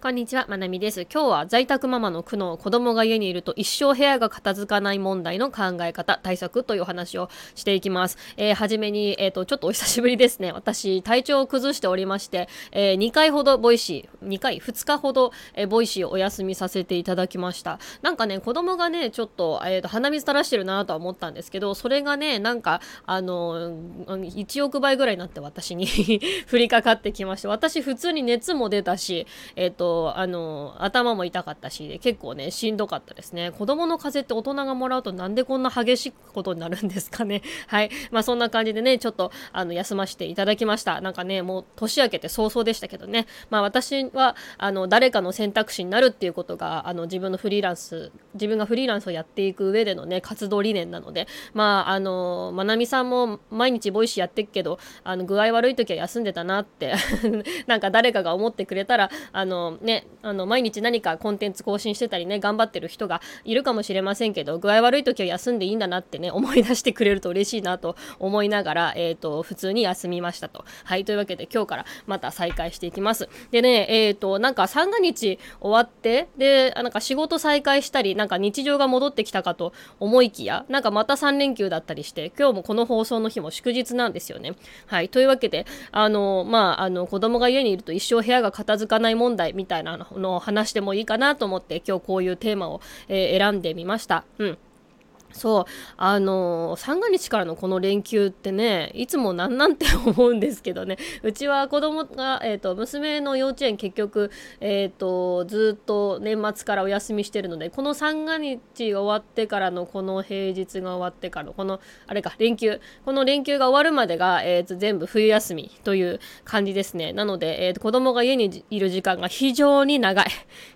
こんにちは、まなみです。今日は在宅ママの苦悩、子供が家にいると一生部屋が片付かない問題の考え方、対策というお話をしていきます。えー、はじめに、えっ、ー、と、ちょっとお久しぶりですね。私、体調を崩しておりまして、えー、2回ほど Voicy、2回、2日ほど、え Voicy をお休みさせていただきました。なんかね、子供がね、ちょっと、えっ、と、鼻水垂らしてるなとは思ったんですけど、それがね、なんか、あの、1億倍ぐらいになって私に 降りかかってきまして、私、普通に熱も出たし、えっ、と、あの頭も痛かったし結構ねしんどかったですね。子供の風邪って大人がもらうとなんでこんな激しいことになるんですかね。はい。まあそんな感じでねちょっとあの休ませていただきました。なんかねもう年明けて早々でしたけどね。まあ私はあの誰かの選択肢になるっていうことがあの自分のフリーランス自分がフリーランスをやっていく上でのね活動理念なので。まああのまなみさんも毎日 Voicy やってっけどあの具合悪い時は休んでたなって。なんか誰かが思ってくれたらあのね、あの毎日何かコンテンツ更新してたりね頑張ってる人がいるかもしれませんけど具合悪い時は休んでいいんだなってね思い出してくれると嬉しいなと思いながら、えーと、普通に休みましたと。はいというわけで今日からまた再開していきます。でねえっ、ー、となんか三が日終わってでなんか仕事再開したりなんか日常が戻ってきたかと思いきやなんかまた3連休だったりして今日もこの放送の日も祝日なんですよね。はいというわけであのまああの子供が家にいると一生部屋が片付かない問題みたいなのを話してもいいかなと思って今日こういうテーマを、えー、選んでみました。うんそう。あの三が日からのこの連休ってねいつもなんなんて思うんですけどね。うちは子供が、えーと、娘の幼稚園結局、えーと、ずっと年末からお休みしてるのでこの三が日が終わってからのこの平日が終わってからのこのあれか連休この連休が終わるまでが、えーと、全部冬休みという感じですね。なので、えー、と子供が家にいる時間が非常に長い。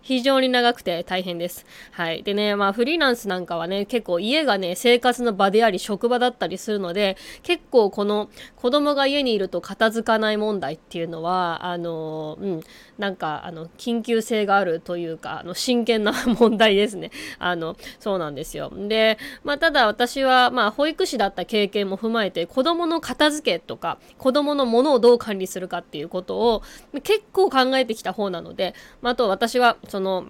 非常に長くて大変です。はい。でねまあフリーランスなんかはね結構家ががね、生活の場であり、職場だったりするので、結構この子供が家にいると片付かない問題っていうのは、あの、うん、なんか、あの、緊急性があるというか、あの、真剣な問題ですね。あの、そうなんですよ。で、まあ、ただ私は、まあ、保育士だった経験も踏まえて、子供の片付けとか、子供のものをどう管理するかっていうことを、結構考えてきた方なので、まあ、あと私は、その、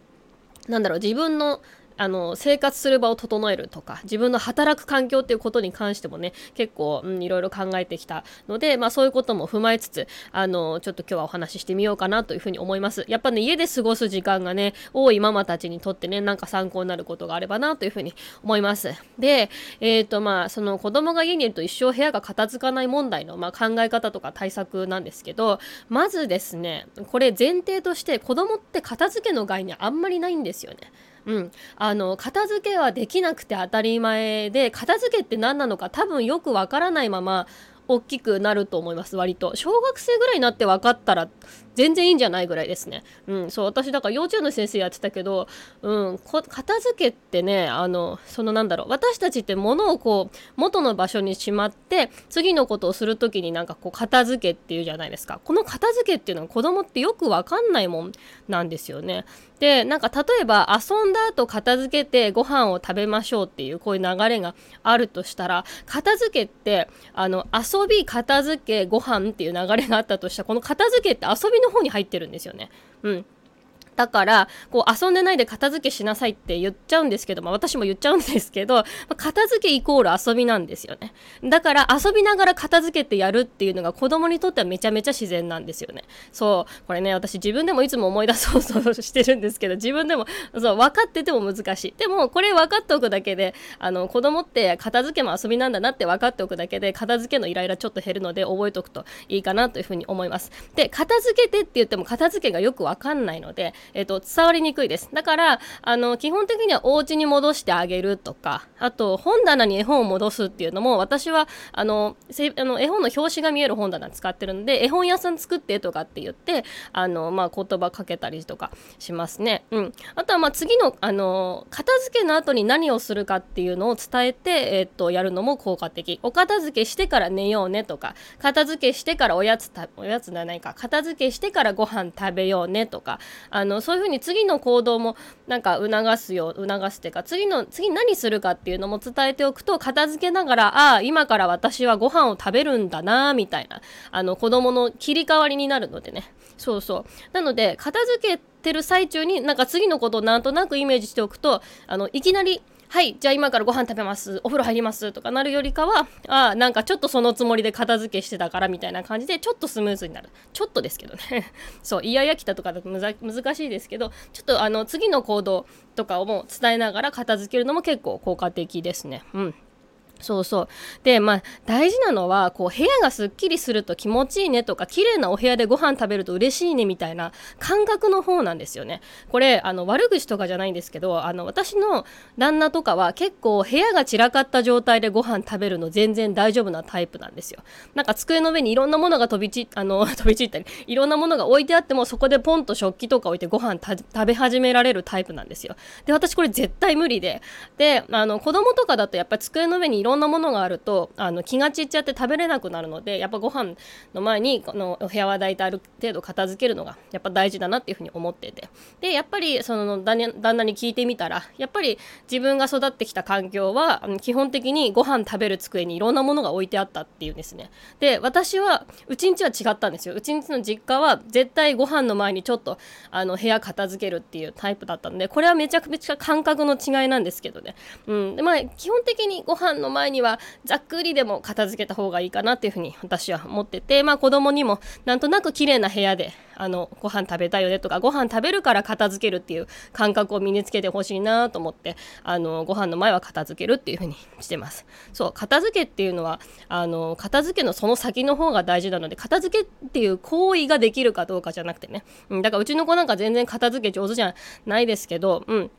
なんだろう、自分のあの生活する場を整えるとか自分の働く環境っていうことに関してもね結構、うん、いろいろ考えてきたので、まあ、そういうことも踏まえつつあのちょっと今日はお話ししてみようかなというふうに思います。やっぱね家で過ごす時間がね多いママたちにとってねなんか参考になることがあればなというふうに思います。でえっ、ー、とまあその子供が家にいると一生部屋が片付かない問題の、まあ、考え方とか対策なんですけどまずですねこれ前提として子供って片付けの概念あんまりないんですよね。うん、あの片付けはできなくて当たり前で片付けって何なのか多分よくわからないまま大きくなると思います割と。小学生ぐらいになって分かったら全然いいんじゃないぐらいですね。うん、そう、私だから幼稚園の先生やってたけど、うん、片付けってね、あの、そのなんだろう、私たちって物をこう、元の場所にしまって、次のことをするときになんかこう、片付けっていうじゃないですか。この片付けっていうのは子供ってよくわかんないもんなんですよね。で、なんか例えば遊んだ後片付けてご飯を食べましょうっていうこういう流れがあるとしたら、片付けって、あの、遊び、片付け、ご飯っていう流れがあったとしたら、この片付けって遊びの方に入ってるんですよね。うん。だから、こう遊んでないで片付けしなさいって言っちゃうんですけど、まあ私も言っちゃうんですけど、まあ、片付けイコール遊びなんですよね。だから遊びながら片付けてやるっていうのが子供にとってはめちゃめちゃ自然なんですよね。そう、これね、私自分でもいつも思い出そうそうしてるんですけど、自分でも、そう、分かってても難しい。でも、これ分かっておくだけで、あの、子供って片付けも遊びなんだなって分かっておくだけで、片付けのイライラちょっと減るので覚えておくといいかなというふうに思います。で、片付けてって言っても片付けがよく分かんないので、えっ、と、伝わりにくいです。だから、あの、基本的にはお家に戻してあげるとか、あと、本棚に絵本を戻すっていうのも、私は、あの、あの絵本の表紙が見える本棚使ってるんで、絵本屋さん作ってとかって言って、あの、まあ、言葉かけたりとかしますね。うん。あとは、まあ、次の、あの、片付けの後に何をするかっていうのを伝えて、え、っと、やるのも効果的。お片付けしてから寝ようねとか、片付けしてからおやつた、おやつじゃないか、片付けしてからご飯食べようねとか、あの、のそういうふうに次の行動もなんか促すよ促すっていうか次の次何するかっていうのも伝えておくと片付けながらああ今から私はご飯を食べるんだなみたいなあの子供の切り替わりになるのでね。そうそう。なので片付けてる最中になんか次のことをなんとなくイメージしておくとあのいきなりはいじゃあ今からご飯食べますお風呂入りますとかなるよりかはあなんかちょっとそのつもりで片付けしてたからみたいな感じでちょっとスムーズになる。ちょっとですけどね。そうイヤイヤ来たとかだと難しいですけどちょっとあの次の行動とかをもう伝えながら片付けるのも結構効果的ですね。うん。そうそう。で、まあ、大事なのは、こう、部屋がすっきりすると気持ちいいねとか、綺麗なお部屋でご飯食べると嬉しいねみたいな感覚の方なんですよね。これ、あの、悪口とかじゃないんですけど、あの、私の旦那とかは結構部屋が散らかった状態でご飯食べるの全然大丈夫なタイプなんですよ。なんか机の上にいろんなものが飛び散、あの、飛び散ったり、いろんなものが置いてあっても、そこでポンと食器とか置いてご飯食べ始められるタイプなんですよ。で、私これ絶対無理で。で、あの、子供とかだとやっぱり机の上にいろんなものがあるとあの気が散っちゃって食べれなくなるのでやっぱご飯の前にこのお部屋は大体ある程度片付けるのがやっぱ大事だなっていうふうに思ってて。でやっぱりその旦那に聞いてみたらやっぱり自分が育ってきた環境は基本的にご飯食べる机にいろんなものが置いてあったっていうんですね。で私はうちんちは違ったんですよ。うちんちの実家は絶対ご飯の前にちょっとあの部屋片付けるっていうタイプだったのでこれはめちゃくちゃ感覚の違いなんですけどね、うん、でまあ基本的にご飯の前にはざっくりでも片付けた方がいいかなっていうふうに私は思ってて、まあ子供にもなんとなく綺麗な部屋であのご飯食べたいよねとかご飯食べるから片付けるっていう感覚を身につけてほしいなと思ってあのご飯の前は片付けるっていうふうにしてます。そう片付けっていうのはあの片付けのその先の方が大事なので片付けっていう行為ができるかどうかじゃなくてね、うん、だからうちの子なんか全然片付け上手じゃないですけど、うん、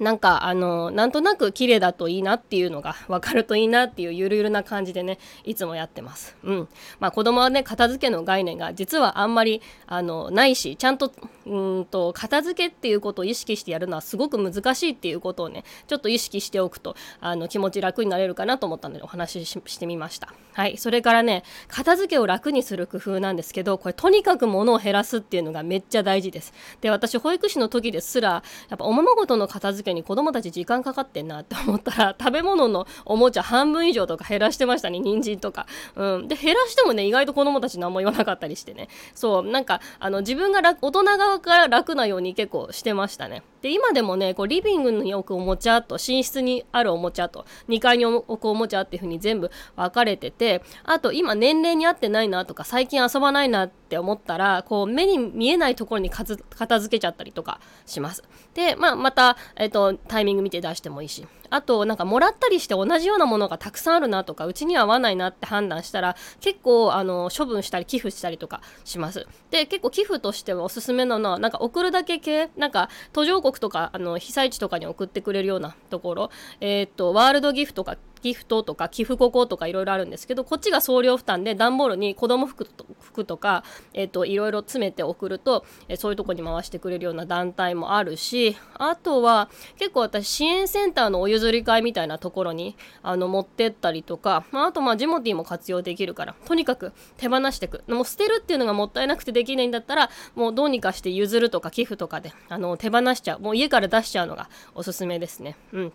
なんかあのなんとなく綺麗だといいなっていうのが分かるといいなっていうゆるゆるな感じでねいつもやってます。うんまあ、子供はね片付けの概念が実はあんまりあのないしちゃんとうんと片付けっていうことを意識してやるのはすごく難しいっていうことをねちょっと意識しておくとあの気持ち楽になれるかなと思ったのでお話ししてみました。はいそれからね片付けを楽にする工夫なんですけどこれとにかく物を減らすっていうのがめっちゃ大事です。で私保育士の時ですらやっぱおままごとの片付けに子供たち時間かかってんなって思ったら 食べ物のおもちゃ半分以上とか減らしてましたね人参とか、うん、で減らしてもね意外と子供たち何も言わなかったりしてね。そう。なんかあの自分が大人側から楽なように結構してましたね。で今でもねこうリビングに置くおもちゃと寝室にあるおもちゃと2階に置くおもちゃっていう風に全部分かれててあと今年齢に合ってないなとか最近遊ばないなって思ったらこう目に見えないところに片付けちゃったりとかします。でまあまた、えっと、タイミング見て出してもいいし。あとなんかもらったりして同じようなものがたくさんあるなとかうちには合わないなって判断したら結構あの処分したり寄付したりとかします。で結構寄付としてはおすすめなのはなんか送るだけ系なんか途上国とかあの被災地とかに送ってくれるようなところ。えー、っとワールドギフトとかギフトとか寄付こことかいろいろあるんですけどこっちが送料負担で段ボールに子供服と服とか、いろいろ詰めて送ると、えー、そういうとこに回してくれるような団体もあるしあとは結構私支援センターのお湯譲り会みたいなところにあの持ってったりとか、まあ、あとまあジモティーも活用できるからとにかく手放していくもう捨てるっていうのがもったいなくてできないんだったらもうどうにかして譲るとか寄付とかであの手放しちゃう。もう家から出しちゃうのがおすすめですね。うん。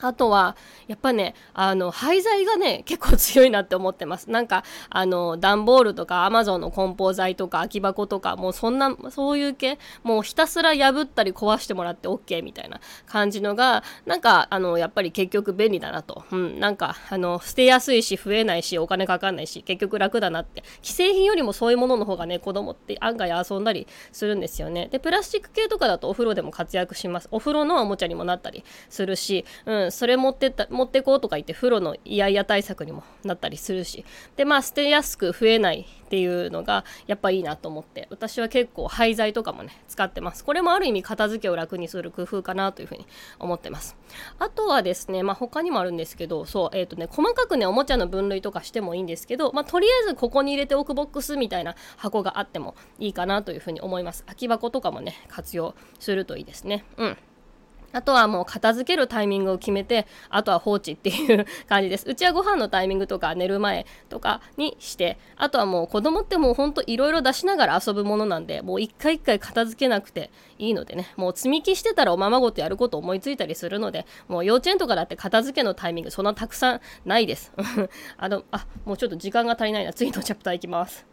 あとは、やっぱね、あの、廃材がね、結構強いなって思ってます。なんか、あの、段ボールとか、アマゾンの梱包材とか、空き箱とか、もうそんな、そういう系、もうひたすら破ったり壊してもらって OK みたいな感じのが、なんか、あの、やっぱり結局便利だなと。うん、なんか、あの、捨てやすいし、増えないし、お金かかんないし、結局楽だなって。既製品よりもそういうものの方がね、子供って案外遊んだりするんですよね。で、プラスチック系とかだとお風呂でも活躍します。お風呂のおもちゃにもなったりするし、うん、それ持ってった持ってこうとか言って風呂のイヤイヤ対策にもなったりするし。でまあ捨てやすく増えないっていうのがやっぱいいなと思って。私は結構廃材とかもね使ってます。これもある意味片付けを楽にする工夫かなというふうに思ってます。あとはですねまあ他にもあるんですけどそうえっ、ー、とね細かくねおもちゃの分類とかしてもいいんですけどまあとりあえずここに入れておくボックスみたいな箱があってもいいかなというふうに思います。空き箱とかもね活用するといいですね。うん。あとはもう片付けるタイミングを決めて、あとは放置っていう感じです。うちはご飯のタイミングとか寝る前とかにして、あとはもう子供ってもうほんといろいろ出しながら遊ぶものなんで、もう一回一回片付けなくていいのでね、もう積み木してたらおままごとやること思いついたりするので、もう幼稚園とかだって片付けのタイミングそんなたくさんないです。あの、あ、もうちょっと時間が足りないな。次のチャプターいきます。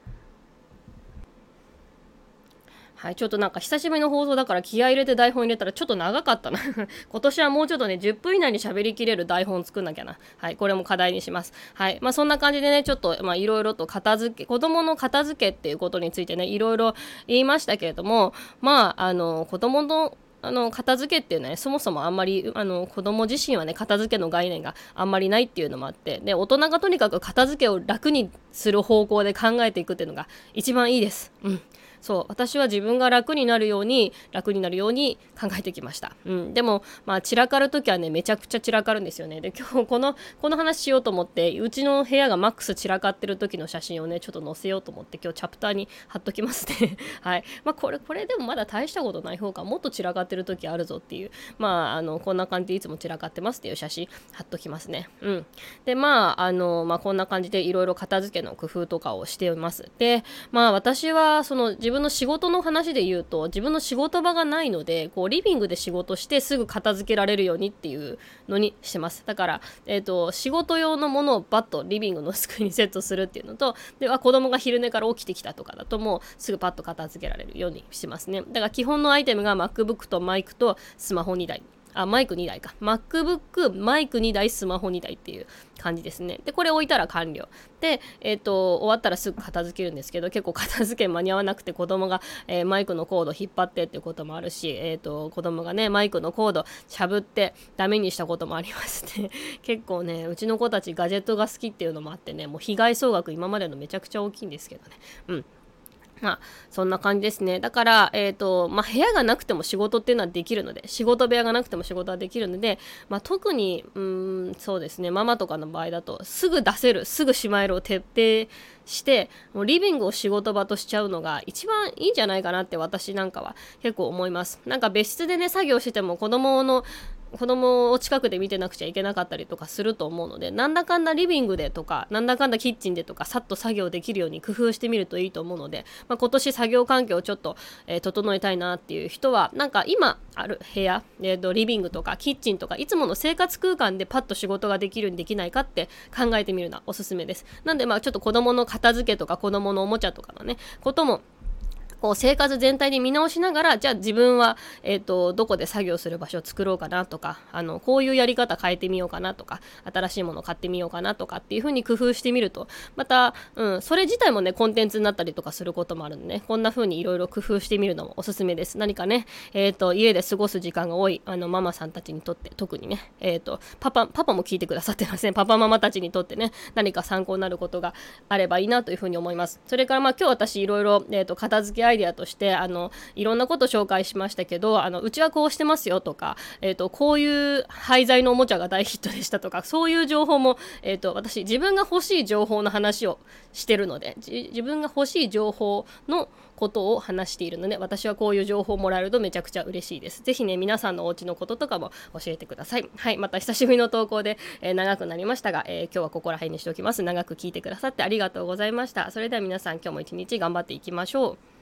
はい、ちょっとなんか久しぶりの放送だから気合入れて台本入れたらちょっと長かったな 今年はもうちょっとね、10分以内に喋りきれる台本作んなきゃな。はい、これも課題にします。はい、まあそんな感じでね、ちょっとまあいろいろと片付け、子供の片付けっていうことについてね、いろいろ言いましたけれども、まあ、あの、子供のあの片付けっていうのは、ね、そもそもあんまりあの子供自身はね片付けの概念があんまりないっていうのもあってで大人がとにかく片付けを楽にする方向で考えていくっていうのが一番いいです。うんそう私は自分が楽になるように楽になるように考えてきました、うん、でもまあ散らかる時はねめちゃくちゃ散らかるんですよね。で今日このこの話しようと思ってうちの部屋がマックス散らかってる時の写真をねちょっと載せようと思って今日チャプターに貼っときますね。はい。まあこれこれでもまだ大したことない方がもっと散らかってる時あるぞっていう。まああのこんな感じでいつも散らかってますっていう写真貼っときますね。うん。でまああのまあこんな感じでいろいろ片付けの工夫とかをしています。でまあ私はその自分分の仕事の話で言うと自分の仕事場がないのでこうリビングで仕事してすぐ片付けられるようにっていうのにしてます。だから、えーと、仕事用のものをバッとリビングの机にセットするっていうのとでは子供が昼寝から起きてきたとかだともうすぐパッと片付けられるようにしますね。だから基本のアイテムが MacBook とマイクとスマホ2台。あ、マイク2台か。MacBook、マイク2台、スマホ2台っていう感じですね。で、これ置いたら完了。で、えっ、ー、と、終わったらすぐ片付けるんですけど、結構片付け間に合わなくて子供が、えー、マイクのコード引っ張ってっていうこともあるし、えっ、ー、と、子供がね、マイクのコードしゃぶってダメにしたこともありまして、結構ね、うちの子たちガジェットが好きっていうのもあってね、もう被害総額今までのめちゃくちゃ大きいんですけどね。うん。まあ、そんな感じですね。だから、えっ、ー、と、まあ、部屋がなくても仕事っていうのはできるので、仕事部屋がなくても仕事はできるので、まあ、特に、うん、そうですね、ママとかの場合だと、すぐ出せる、すぐしまえるを徹底して、もうリビングを仕事場としちゃうのが一番いいんじゃないかなって私なんかは結構思います。なんか別室でね、作業しても子供の子供を近くで見てなくちゃいけなかったりとかすると思うのでなんだかんだリビングでとかなんだかんだキッチンでとかさっと作業できるように工夫してみるといいと思うので、まあ、今年作業環境をちょっと、えー、整えたいなっていう人はなんか今ある部屋、えーと、リビングとかキッチンとかいつもの生活空間でパッと仕事ができるようにできないかって考えてみるのはおすすめです。なんでまあちょっと子供の片付けとか子供のおもちゃとかのねこともこう生活全体で見直しながらじゃあ自分は、えーと、どこで作業する場所を作ろうかなとかあのこういうやり方変えてみようかなとか新しいものを買ってみようかなとかっていう風に工夫してみるとまた、うん、それ自体もねコンテンツになったりとかすることもあるんでね。こんな風にいろいろ工夫してみるのもおすすめです。何かね、えーと、家で過ごす時間が多いあのママさんたちにとって特にね、えーと、パパパパも聞いてくださってません。パパママたちにとってね何か参考になることがあればいいなという風に思います。それからまあ今日私いろいろ、えー、と片付けアイデアとしてあのいろんなこと紹介しましたけどあのうちはこうしてますよとか、えーと、こういう廃材のおもちゃが大ヒットでしたとかそういう情報も、えーと、私自分が欲しい情報の話をしてるので自分が欲しい情報のことを話しているので私はこういう情報をもらえるとめちゃくちゃ嬉しいです。ぜひね皆さんのお家のこととかも教えてください。はいまた久しぶりの投稿で、えー、長くなりましたが、えー、今日はここら辺にしておきます。長く聞いてくださってありがとうございました。それでは皆さん今日も一日頑張っていきましょう。